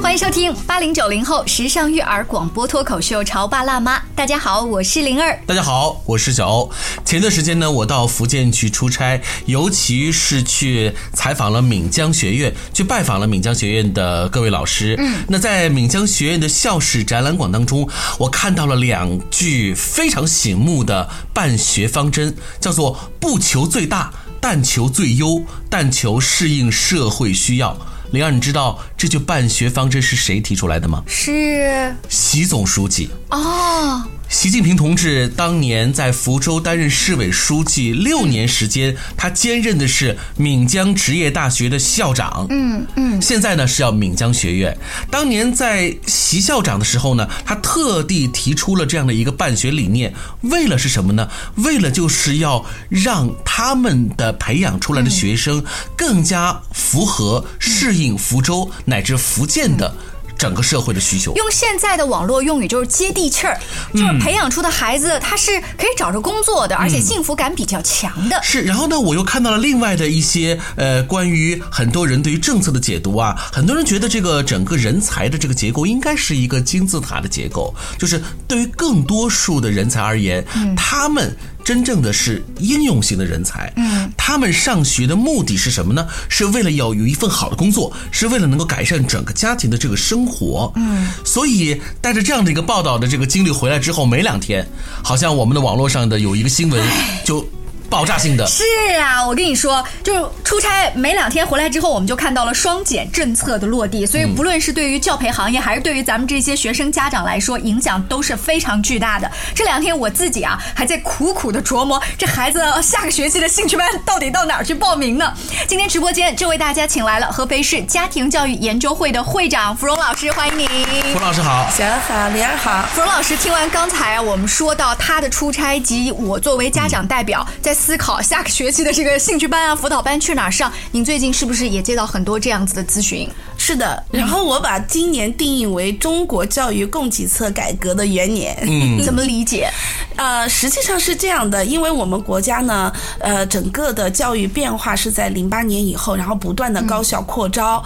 欢迎收听八零九零后时尚育儿广播脱口秀《潮爸辣妈》。大家好，我是灵儿。大家好，我是小欧。前段时间呢，我到福建去出差，尤其是去采访了闽江学院，去拜访了闽江学院的各位老师。嗯，那在闽江学院的校史展览馆当中，我看到了两句非常醒目的办学方针，叫做“不求最大，但求最优，但求适应社会需要”。灵儿，你知道这句办学方针是谁提出来的吗？是习总书记。哦，习近平同志当年在福州担任市委书记六年时间，他兼任的是闽江职业大学的校长。嗯嗯，现在呢是要闽江学院。当年在习校长的时候呢，他特地提出了这样的一个办学理念，为了是什么呢？为了就是要让他们的培养出来的学生更加符合适应福州乃至福建的。整个社会的需求，用现在的网络用语就是接地气儿，就是培养出的孩子他是可以找着工作的，而且幸福感比较强的。是，然后呢，我又看到了另外的一些呃，关于很多人对于政策的解读啊，很多人觉得这个整个人才的这个结构应该是一个金字塔的结构，就是对于更多数的人才而言，他们。真正的是应用型的人才，嗯，他们上学的目的是什么呢？是为了要有一份好的工作，是为了能够改善整个家庭的这个生活，嗯，所以带着这样的一个报道的这个经历回来之后，没两天，好像我们的网络上的有一个新闻就。爆炸性的是啊，我跟你说，就是出差没两天回来之后，我们就看到了双减政策的落地，所以不论是对于教培行业，还是对于咱们这些学生家长来说，影响都是非常巨大的。这两天我自己啊，还在苦苦的琢磨，这孩子下个学期的兴趣班到底到哪儿去报名呢？今天直播间就为大家请来了合肥市家庭教育研究会的会长芙蓉老师，欢迎你。芙蓉老师好，小安好，莲儿好。芙蓉老师，听完刚才我们说到他的出差及我作为家长代表在。思考下个学期的这个兴趣班啊、辅导班去哪儿上？您最近是不是也接到很多这样子的咨询？是的，然后我把今年定义为中国教育供给侧改革的元年。嗯，怎么理解？呃，实际上是这样的，因为我们国家呢，呃，整个的教育变化是在零八年以后，然后不断的高校扩招，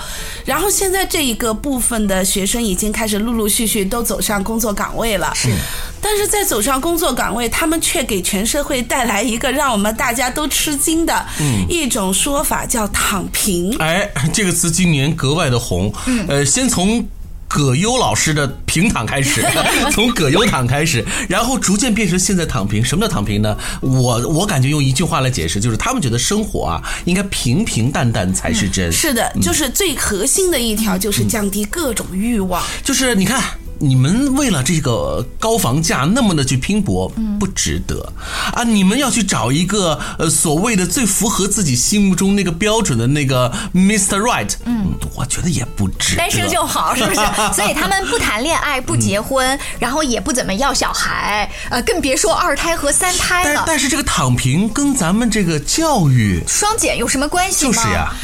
然后现在这一个部分的学生已经开始陆陆续续都走上工作岗位了。是，但是在走上工作岗位，他们却给全社会带来一个让我们大家都吃惊的一种说法，叫躺平。哎，这个词今年格外的红。嗯，呃，先从。葛优老师的平躺开始，从葛优躺开始，然后逐渐变成现在躺平。什么叫躺平呢？我我感觉用一句话来解释，就是他们觉得生活啊，应该平平淡淡才是真。是的，就是最核心的一条，就是降低各种欲望。就是你看。你们为了这个高房价那么的去拼搏，不值得啊！你们要去找一个呃所谓的最符合自己心目中那个标准的那个 Mr. Right，嗯，我觉得也不值。单身就好，是不是？所以他们不谈恋爱，不结婚，然后也不怎么要小孩，呃，更别说二胎和三胎了。但是这个躺平跟咱们这个教育双减有什么关系吗？就是呀。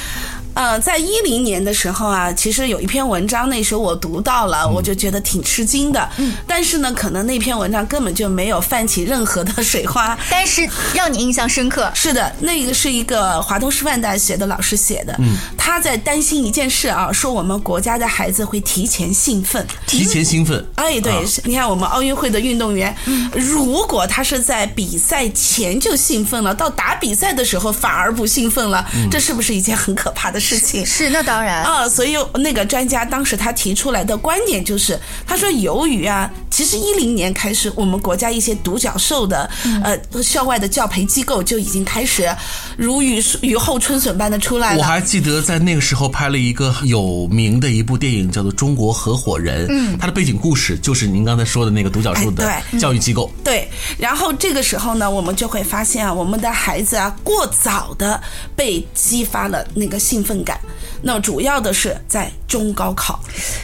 呃，在一零年的时候啊，其实有一篇文章，那时候我读到了，我就觉得挺吃惊的。嗯，但是呢，可能那篇文章根本就没有泛起任何的水花，但是让你印象深刻。是的，那个是一个华东师范大学的老师写的。嗯，他在担心一件事啊，说我们国家的孩子会提前兴奋，提前兴奋。哎，对，你看我们奥运会的运动员，如果他是在比赛前就兴奋了，到打比赛的时候反而不兴奋了，这是不是一件很可怕的事？事情。是那当然。啊，所以那个专家当时他提出来的观点就是，他说由于啊，其实一零年开始，我们国家一些独角兽的呃校外的教培机构就已经开始如雨雨后春笋般的出来了。我还记得在那个时候拍了一个有名的一部电影，叫做《中国合伙人》，嗯，它的背景故事就是您刚才说的那个独角兽的教育机构。对，然后这个时候呢，我们就会发现啊，我们的孩子啊，过早的被激发了那个兴奋。感，那主要的是在中高考，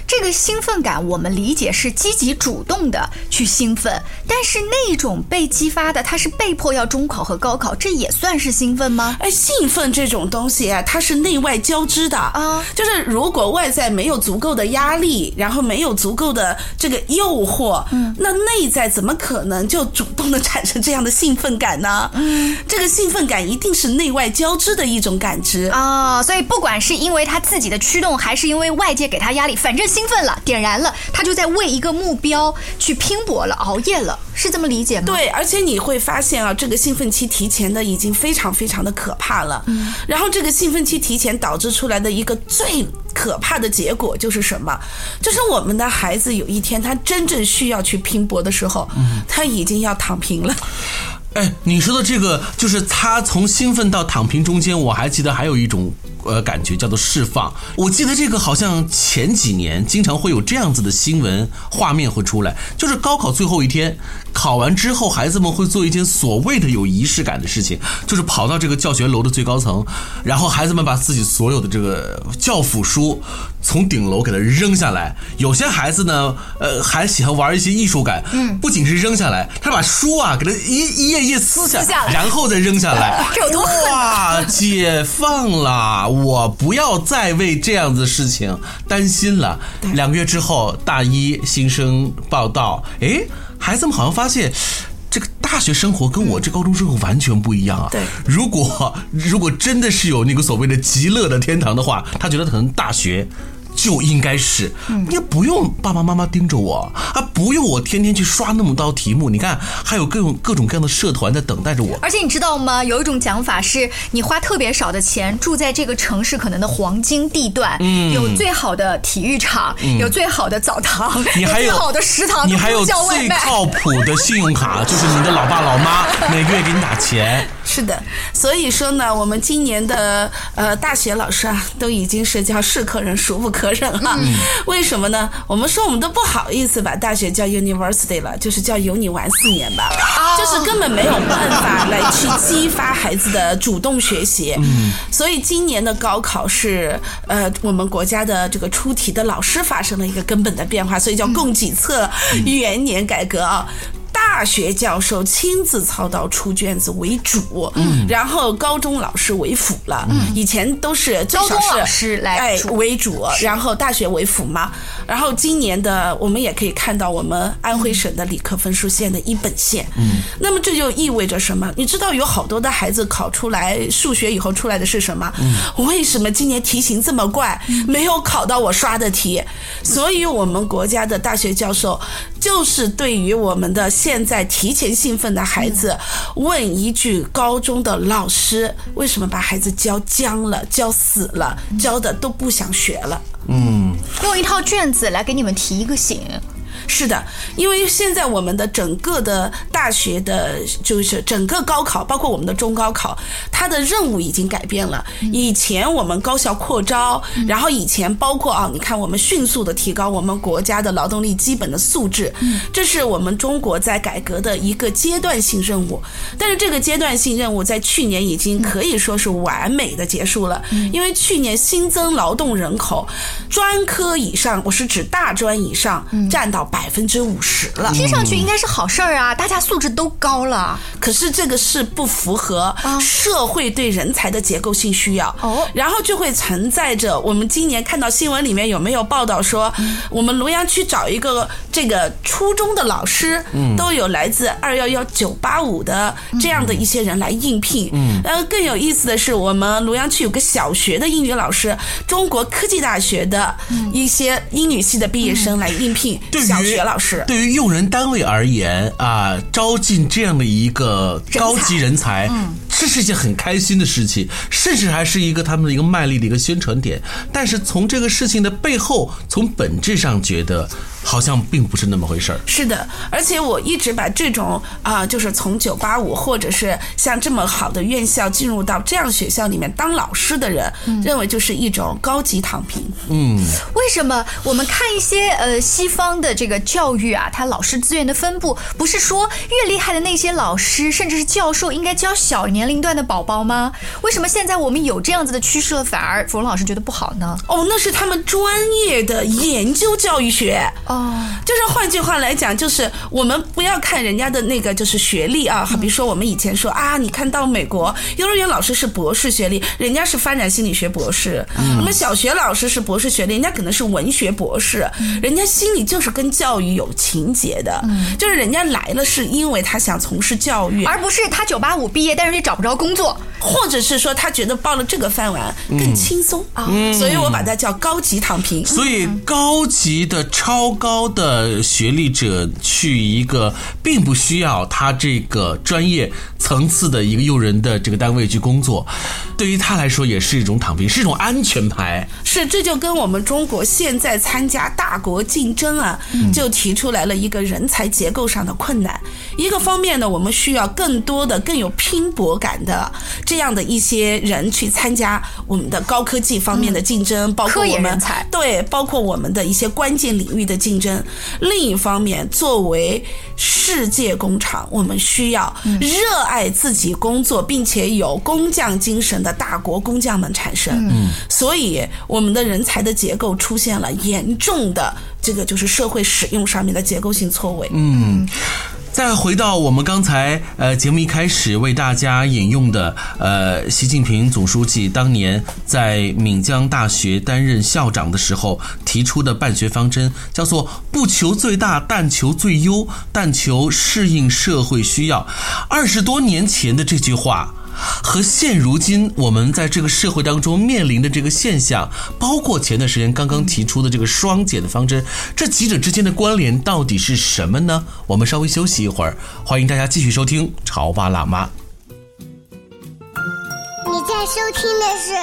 这个兴奋感我们理解是积极主动的去兴奋，但是那种被激发的，它是被迫要中考和高考，这也算是兴奋吗？哎，兴奋这种东西啊，它是内外交织的啊，就是如果外在没有足够的压力，然后没有足够的这个诱惑，嗯，那内在怎么可能就主动的产生这样的兴奋感呢？嗯，这个兴奋感一定是内外交织的一种感知啊，所以不。不管是因为他自己的驱动，还是因为外界给他压力，反正兴奋了，点燃了，他就在为一个目标去拼搏了，熬夜了，是这么理解吗？对，而且你会发现啊，这个兴奋期提前的已经非常非常的可怕了。嗯，然后这个兴奋期提前导致出来的一个最可怕的结果就是什么？就是我们的孩子有一天他真正需要去拼搏的时候，他已经要躺平了。哎，你说的这个就是他从兴奋到躺平中间，我还记得还有一种呃感觉叫做释放。我记得这个好像前几年经常会有这样子的新闻画面会出来，就是高考最后一天，考完之后孩子们会做一件所谓的有仪式感的事情，就是跑到这个教学楼的最高层，然后孩子们把自己所有的这个教辅书从顶楼给它扔下来。有些孩子呢，呃，还喜欢玩一些艺术感，嗯，不仅是扔下来，他把书啊给它一一页一页撕下然后再扔下来。这有多狠哇，解放了！我不要再为这样子的事情担心了。两个月之后，大一新生报道，诶，孩子们好像发现。这个大学生活跟我这高中生活完全不一样啊！对如果如果真的是有那个所谓的极乐的天堂的话，他觉得可能大学就应该是，嗯你也不用爸爸妈妈盯着我啊，不用我天天去刷那么多题目。你看，还有各种各种各样的社团在等待着我。而且你知道吗？有一种讲法是，你花特别少的钱住在这个城市可能的黄金地段，嗯有最好的体育场，有最好的澡堂，你还有最好的食堂，你还有。最靠谱的信用卡，就是你的老爸老妈每个月给你打钱。是的，所以说呢，我们今年的呃大学老师啊，都已经是叫是可人孰不可忍了。为什么呢？我们说我们都不好意思把大学叫 university 了，就是叫有你玩四年吧，就是根本没有办法来去激发孩子的主动学习。所以今年的高考是呃我们国家的这个出题的老师发生了一个根本的变化，所以叫供给侧元年改革啊。大学教授亲自操刀出卷子为主，嗯，然后高中老师为辅了。嗯，以前都是高中是老师来哎为主，然后大学为辅嘛。然后今年的我们也可以看到，我们安徽省的理科分数线的一本线。嗯，那么这就意味着什么？你知道有好多的孩子考出来数学以后出来的是什么？嗯，为什么今年题型这么怪，没有考到我刷的题？所以我们国家的大学教授就是对于我们的现在提前兴奋的孩子，问一句：高中的老师为什么把孩子教僵了、教死了、教的都不想学了？嗯用一套卷子来给你们提一个醒。是的，因为现在我们的整个的大学的，就是整个高考，包括我们的中高考，它的任务已经改变了。以前我们高校扩招，然后以前包括啊，你看我们迅速的提高我们国家的劳动力基本的素质，这是我们中国在改革的一个阶段性任务。但是这个阶段性任务在去年已经可以说是完美的结束了，因为去年新增劳动人口，专科以上，我是指大专以上，占到百分之五十了。听上去应该是好事儿啊，大家素质都高了。可是这个是不符合社会对人才的结构性需要，哦。然后就会存在着我们今年看到新闻里面有没有报道说，我们庐阳区找一个这个初中的老师，都有来自二幺幺九八五的这样的一些人来应聘，嗯，呃，更有意思的是，我们庐阳区有个小学的英语老师，中国科技大学的一些英语系的毕业生来应聘对学老师。对于用人单位而言啊，招进这样的一个高级人才，这是一件很开心的事情，甚至还是一个他们的一个卖力的一个宣传点。但是从这个事情的背后，从本质上觉得好像并不是那么回事儿。是的，而且我一直把这种啊、就是从九八五或者是像这么好的院校进入到这样学校里面当老师的人，认为就是一种高级躺平。嗯为什么我们看一些呃西方的这个教育啊，它老师资源的分布，不是说越厉害的那些老师，甚至是教授，应该教小年龄段的宝宝吗？为什么现在我们有这样子的趋势了，反而冯老师觉得不好呢？哦，那是他们专业的研究教育学。哦哦，就是换句话来讲，就是我们不要看人家的那个就是学历啊，好比说我们以前说啊，你看到美国幼儿园老师是博士学历，人家是发展心理学博士；那么小学老师是博士学历，人家可能是文学博士，人家心里就是跟教育有情节的，就是人家来了是因为他想从事教育，而不是他九八五毕业但是也找不着工作，或者是说他觉得报了这个饭碗更轻松啊，所以我把它叫高级躺平。所以高级的、超高的学历者去一个并不需要他这个专业层次的一个诱人的这个单位去工作，对于他来说也是一种躺平，是一种安全牌。是，这就跟我们中国现在参加大国竞争啊，就提出来了一个人才结构上的困难。一个方面呢，我们需要更多的、更有拼搏感的这样的一些人去参加我们的高科技方面的竞争，包括我们才对，包括我们的一些关键领域的竞争。另一方面，作为世界工厂，我们需要热爱自己工作，并且有工匠精神的大国工匠们产生。嗯，所以我们的人才的结构出现了严重的这个就是社会使用上面的结构性错位。嗯，再回到我们刚才呃节目一开始为大家引用的呃习近平总书记当年在闽江大学担任校长的时候提出的办学方针，叫做不求最大，但求最优，但求适应社会需要。二十多年前的这句话。和现如今我们在这个社会当中面临的这个现象，包括前段时间刚刚提出的这个双减的方针，这几者之间的关联到底是什么呢？我们稍微休息一会儿，欢迎大家继续收听《潮爸辣妈》。你在收听的是《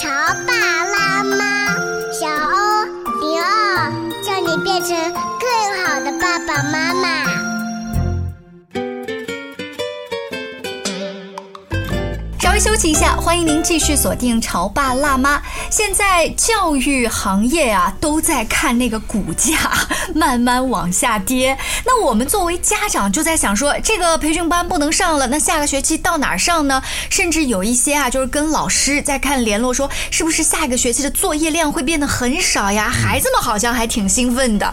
潮爸辣妈》，小欧零二，叫你变成更好的爸爸妈妈。微休息一下，欢迎您继续锁定《潮爸辣妈》。现在教育行业啊都在看那个股价慢慢往下跌，那我们作为家长就在想说，这个培训班不能上了，那下个学期到哪儿上呢？甚至有一些啊，就是跟老师在看联络说，是不是下一个学期的作业量会变得很少呀？孩子们好像还挺兴奋的。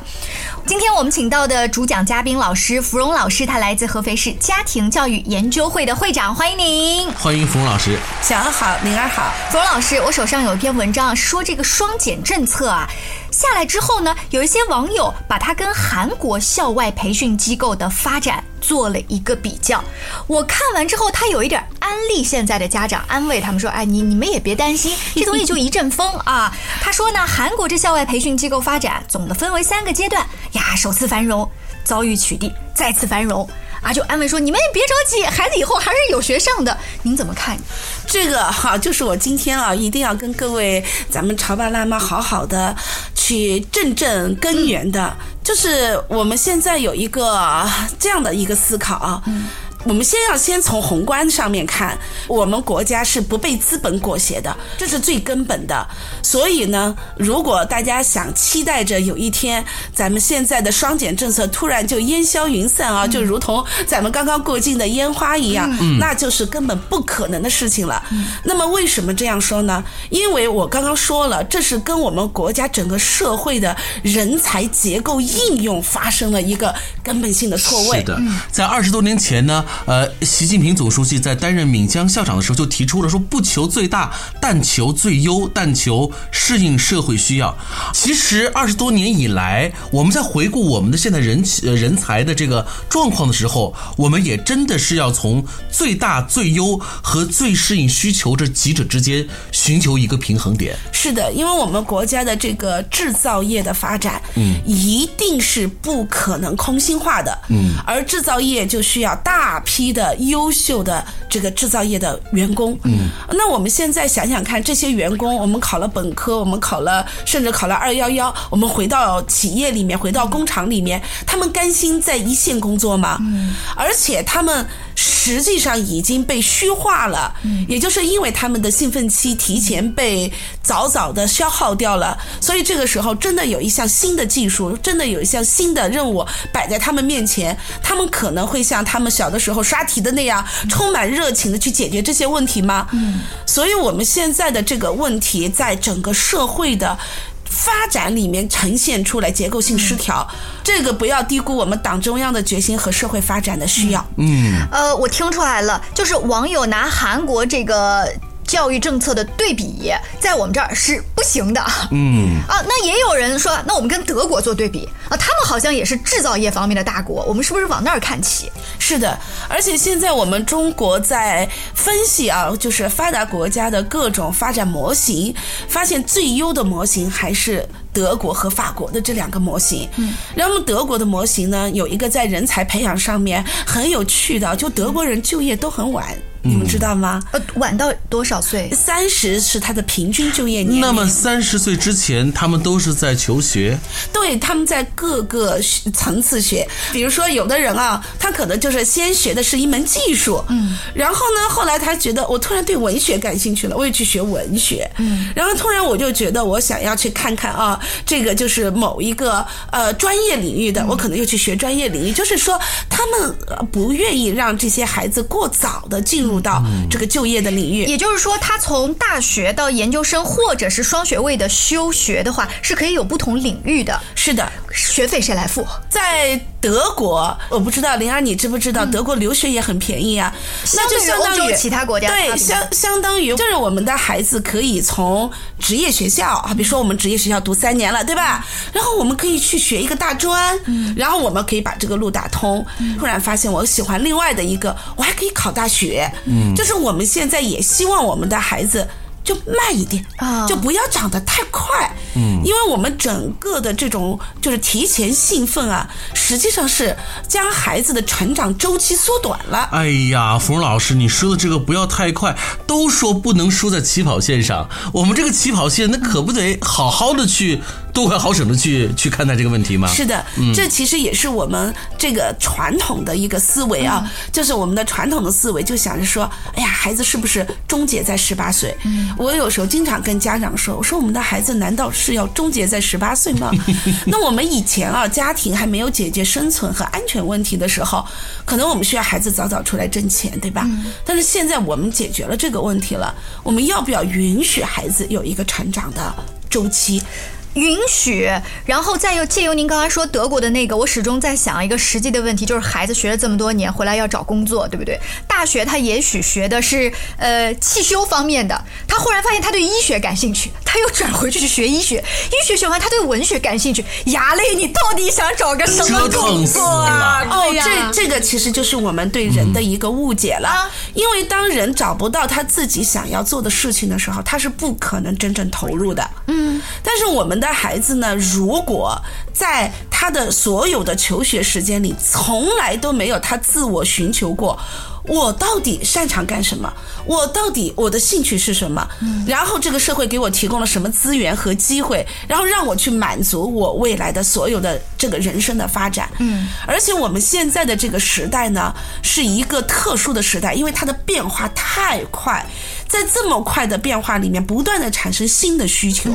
今天我们请到的主讲嘉宾老师芙蓉老师，他来自合肥市家庭教育研究会的会长，欢迎您。欢迎芙蓉老师。小安好，灵儿好。冯老师，我手上有一篇文章，说这个双减政策啊下来之后呢，有一些网友把它跟韩国校外培训机构的发展做了一个比较。我看完之后，他有一点安利现在的家长，安慰他们说：“哎，你你们也别担心，这东西就一阵风啊。”他说呢，韩国这校外培训机构发展总的分为三个阶段呀，首次繁荣，遭遇取缔，再次繁荣。啊，就安慰说你们也别着急，孩子以后还是有学上的。您怎么看？这个哈，就是我今天啊，一定要跟各位咱们潮爸辣妈好好的去正正根源的，就是我们现在有一个这样的一个思考啊。我们先要先从宏观上面看，我们国家是不被资本裹挟的，这是最根本的。所以呢，如果大家想期待着有一天咱们现在的双减政策突然就烟消云散啊，就如同咱们刚刚过境的烟花一样，那就是根本不可能的事情了。那么为什么这样说呢？因为我刚刚说了，这是跟我们国家整个社会的人才结构应用发生了一个根本性的错位。是的，在二十多年前呢，呃，习近平总书记在担任闽江校长的时候就提出了说，不求最大，但求最优，但求适应社会需要。其实二十多年以来，我们在回顾我们的现在人呃人才的这个状况的时候，我们也真的是要从最大、最优和最适应需求这几者之间寻求一个平衡点。是的，因为我们国家的这个制造业的发展，嗯，一定是不可能空心化的，嗯，而制造业就需要大批的优秀的这个制造业的员工，嗯，那我们现在想想看，这些员工，我们考了本科，我们考了，甚至考了二幺幺，我们回到企业里面，回到工厂里面，他们甘心在一线工作吗？嗯，而且他们。实际上已经被虚化了，也就是因为他们的兴奋期提前被早早的消耗掉了，所以这个时候真的有一项新的技术，真的有一项新的任务摆在他们面前，他们可能会像他们小的时候刷题的那样，充满热情的去解决这些问题吗？嗯，所以我们现在的这个问题，在整个社会的。发展里面呈现出来结构性失调。这个不要低估我们党中央的决心和社会发展的需要。嗯呃，我听出来了，就是网友拿韩国这个。教育政策的对比，在我们这儿是不行的。嗯啊，那也有人说，那我们跟德国做对比啊，他们好像也是制造业方面的大国，我们是不是往那儿看齐？是的，而且现在我们中国在分析啊，就是发达国家的各种发展模型，发现最优的模型还是德国和法国的这两个模型。嗯，然后德国的模型呢，有一个在人才培养上面很有趣的，就德国人就业都很晚。你们知道吗？呃，晚到多少岁？三十是他的平均就业年龄。那么三十岁之前，他们都是在求学。对，他们在各个层次学。比如说，有的人啊，他可能就是先学的是一门技术，嗯，然后呢，后来他觉得我突然对文学感兴趣了，我也去学文学，嗯，然后突然我就觉得我想要去看看啊，这个就是某一个呃专业领域的，我可能又去学专业领域。就是说，他们不愿意让这些孩子过早的进入。入到这个就业的领域，也就是说，他从大学到研究生或者是双学位的修学的话，是可以有不同领域的。是的，学费谁来付？在德国，我不知道灵儿，你知不知道德国留学也很便宜啊？那就相当于其他国家，对，相相当于就是我们的孩子可以从职业学校啊，比如说我们职业学校读三年了，对吧？然后我们可以去学一个大专，然后我们可以把这个路打通。突然发现我喜欢另外的一个，我还可以考大学。嗯，就是我们现在也希望我们的孩子就慢一点啊，就不要长得太快。嗯，因为我们整个的这种就是提前兴奋啊，实际上是将孩子的成长周期缩短了。哎呀，芙蓉老师，你说的这个不要太快，都说不能输在起跑线上，我们这个起跑线那可不得好好的去。多快好省的去去看待这个问题吗？是的，这其实也是我们这个传统的一个思维啊，就是我们的传统的思维就想着说，哎呀，孩子是不是终结在十八岁？我有时候经常跟家长说，我说我们的孩子难道是要终结在十八岁吗？那我们以前啊，家庭还没有解决生存和安全问题的时候，可能我们需要孩子早早出来挣钱，对吧？但是现在我们解决了这个问题了，我们要不要允许孩子有一个成长的周期？允许，然后再又借由您刚刚说德国的那个，我始终在想一个实际的问题，就是孩子学了这么多年回来要找工作，对不对？大学他也许学的是呃汽修方面的，他忽然发现他对医学感兴趣，他又转回去去学医学，医学学完他对文学感兴趣，牙嘞，你到底想找个什么工作啊？哦，这这个其实就是我们对人的一个误解了，因为当人找不到他自己想要做的事情的时候，他是不可能真正投入的。嗯，但是我们。的孩子呢？如果在他的所有的求学时间里，从来都没有他自我寻求过。我到底擅长干什么？我到底我的兴趣是什么？然后这个社会给我提供了什么资源和机会？然后让我去满足我未来的所有的这个人生的发展。嗯，而且我们现在的这个时代呢，是一个特殊的时代，因为它的变化太快，在这么快的变化里面，不断的产生新的需求，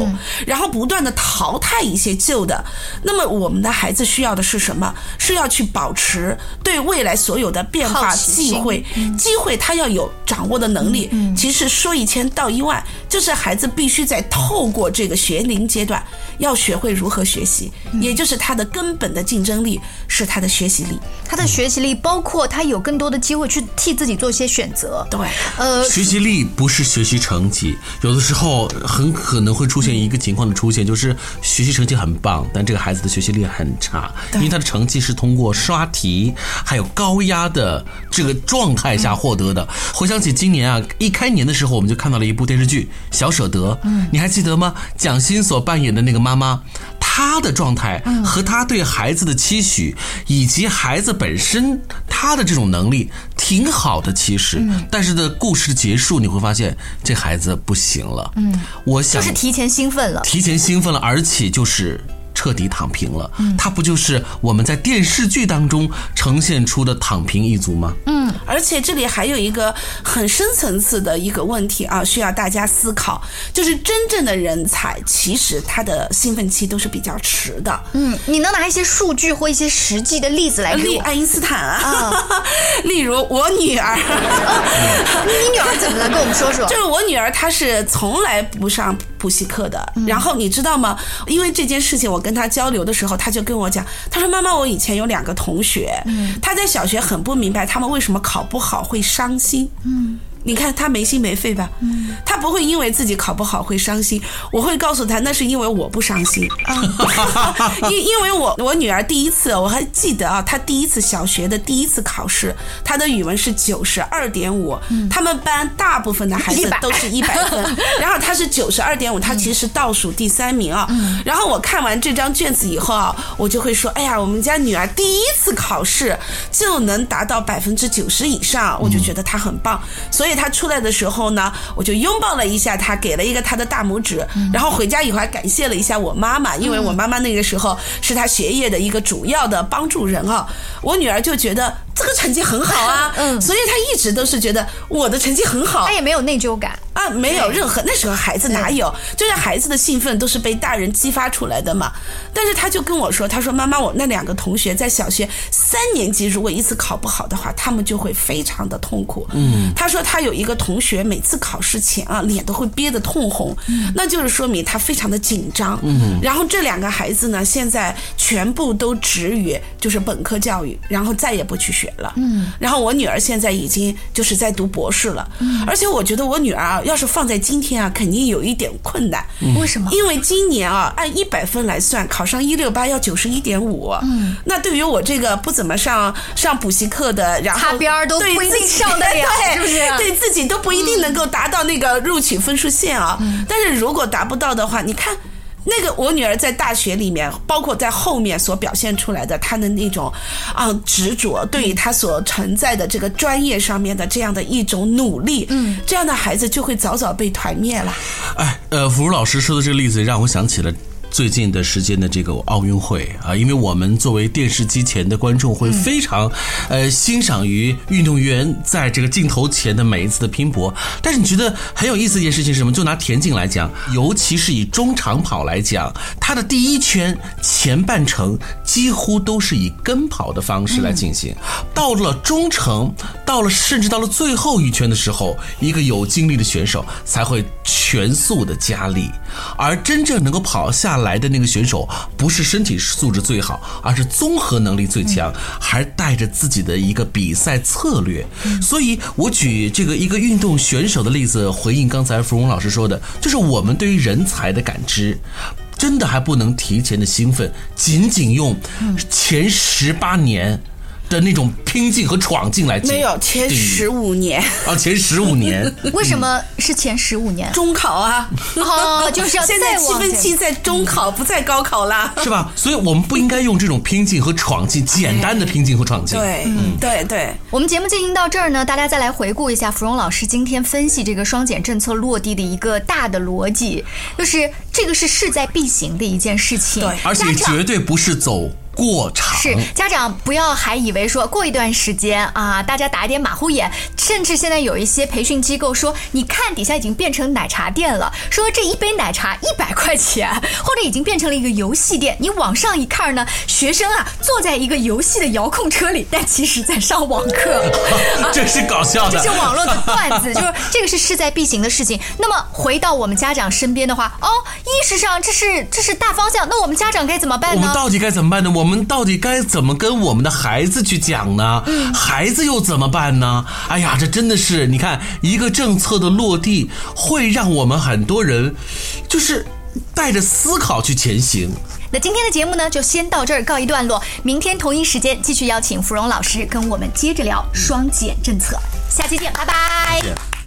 然后不断的淘汰一些旧的。那么我们的孩子需要的是什么？是要去保持对未来所有的变化机会。机会，他要有掌握的能力。其实说一千道一万，就是孩子必须在透过这个学龄阶段，要学会如何学习，也就是他的根本的竞争力是他的学习力。他的学习力包括他有更多的机会去替自己做一些选择。对，呃，学习力不是学习成绩，有的时候很可能会出现一个情况的出现，就是学习成绩很棒，但这个孩子的学习力很差，因为他的成绩是通过刷题还有高压的这个状。态下获得的。回想起今年啊，一开年的时候，我们就看到了一部电视剧《小舍得》。嗯，你还记得吗？蒋欣所扮演的那个妈妈，她的状态和她对孩子的期许，以及孩子本身他的这种能力挺好的，其实。但是的故事结束，你会发现这孩子不行了。嗯，我想就是提前兴奋了，提前兴奋了，而且就是。彻底躺平了，嗯他不就是我们在电视剧当中呈现出的躺平一族吗？嗯。嗯，而且这里还有一个很深层次的一个问题啊，需要大家思考，就是真正的人才其实他的兴奋期都是比较迟的。嗯，你能拿一些数据或一些实际的例子来给爱因斯坦啊，例如我女儿，你女儿怎么了？跟我们说说。就是我女儿，她是从来不上补习课的。然后你知道吗？因为这件事情，我跟他交流的时候，他就跟我讲，他说：“妈妈，我以前有两个同学，他在小学很不明白他们为什么考不好会伤心。”嗯。你看他没心没肺吧？嗯，他不会因为自己考不好会伤心。我会告诉他，那是因为我不伤心。因因为我我女儿第一次我还记得啊，她第一次小学的第一次考试，她的语文是九十二点五。他们班大部分的孩子都是一百分，然后她是九十二点五，她其实倒数第三名啊。然后我看完这张卷子以后啊，我就会说，哎呀，我们家女儿第一次考试就能达到百分之九十以上，我就觉得她很棒。所以。他出来的时候呢，我就拥抱了一下他，给了一个他的大拇指，然后回家以后还感谢了一下我妈妈，因为我妈妈那个时候是他学业的一个主要的帮助人啊。我女儿就觉得这个成绩很好啊，嗯，所以他一直都是觉得我的成绩很好，他也没有内疚感。啊，没有任何那时候孩子哪有，就是孩子的兴奋都是被大人激发出来的嘛。但是他就跟我说，他说妈妈，我那两个同学在小学三年级，如果一次考不好的话，他们就会非常的痛苦。嗯，他说他有一个同学每次考试前啊，脸都会憋得通红，那就是说明他非常的紧张。嗯，然后这两个孩子呢，现在全部都止于就是本科教育，然后再也不去学了。嗯，然后我女儿现在已经就是在读博士了。嗯，而且我觉得我女儿啊。要是放在今天啊，肯定有一点困难。为什么？因为今年啊，按一百分来算，考上一六八要九十一点五。嗯，那对于我这个不怎么上上补习课的，然后擦边都不一定上得了，是不是？对自己都不一定能够达到那个录取分数线啊。但是如果达不到的话，你看。那个我女儿在大学里面，包括在后面所表现出来的她的那种啊执着，对于她所存在的这个专业上面的这样的一种努力，嗯，这样的孩子就会早早被团灭了。哎，呃，福如老师说的这个例子让我想起了。最近的时间的这个奥运会啊，因为我们作为电视机前的观众会非常，呃，欣赏于运动员在这个镜头前的每一次的拼搏。但是你觉得很有意思的一件事情是什么？就拿田径来讲，尤其是以中长跑来讲，它的第一圈前半程几乎都是以跟跑的方式来进行，到了中程，到了甚至到了最后一圈的时候，一个有精力的选手才会全速的加力，而真正能够跑下。来的那个选手不是身体素质最好，而是综合能力最强，还带着自己的一个比赛策略。所以我举这个一个运动选手的例子，回应刚才芙蓉老师说的，就是我们对于人才的感知，真的还不能提前的兴奋，仅仅用前十八年。的那种拼劲和闯劲来，没有前十五年。啊，前十五年，为什么是前十五年？中考啊，哦，就是要现在七分期在中考，不在高考啦，是吧？所以我们不应该用这种拼劲和闯劲，简单的拼劲和闯劲。对，嗯，对对。我们节目进行到这儿呢，大家再来回顾一下芙蓉老师今天分析这个双减政策落地的一个大的逻辑，就是这个是势在必行的一件事情，对，而且绝对不是走。过长是家长不要还以为说过一段时间啊，大家打一点马虎眼，甚至现在有一些培训机构说，你看底下已经变成奶茶店了，说这一杯奶茶一百块钱，或者已经变成了一个游戏店。你往上一看呢，学生啊坐在一个游戏的遥控车里，但其实在上网课，这是搞笑的，这是网络的段子，就是这个是势在必行的事情。那么回到我们家长身边的话，哦，意识上这是这是大方向，那我们家长该怎么办呢？我们到底该怎么办呢？我们到底该怎么跟我们的孩子去讲呢？孩子又怎么办呢？哎呀，这真的是你看，一个政策的落地，会让我们很多人就是带着思考去前行。那今天的节目呢，就先到这儿告一段落。明天同一时间继续邀请芙蓉老师跟我们接着聊双减政策。下期见，拜拜。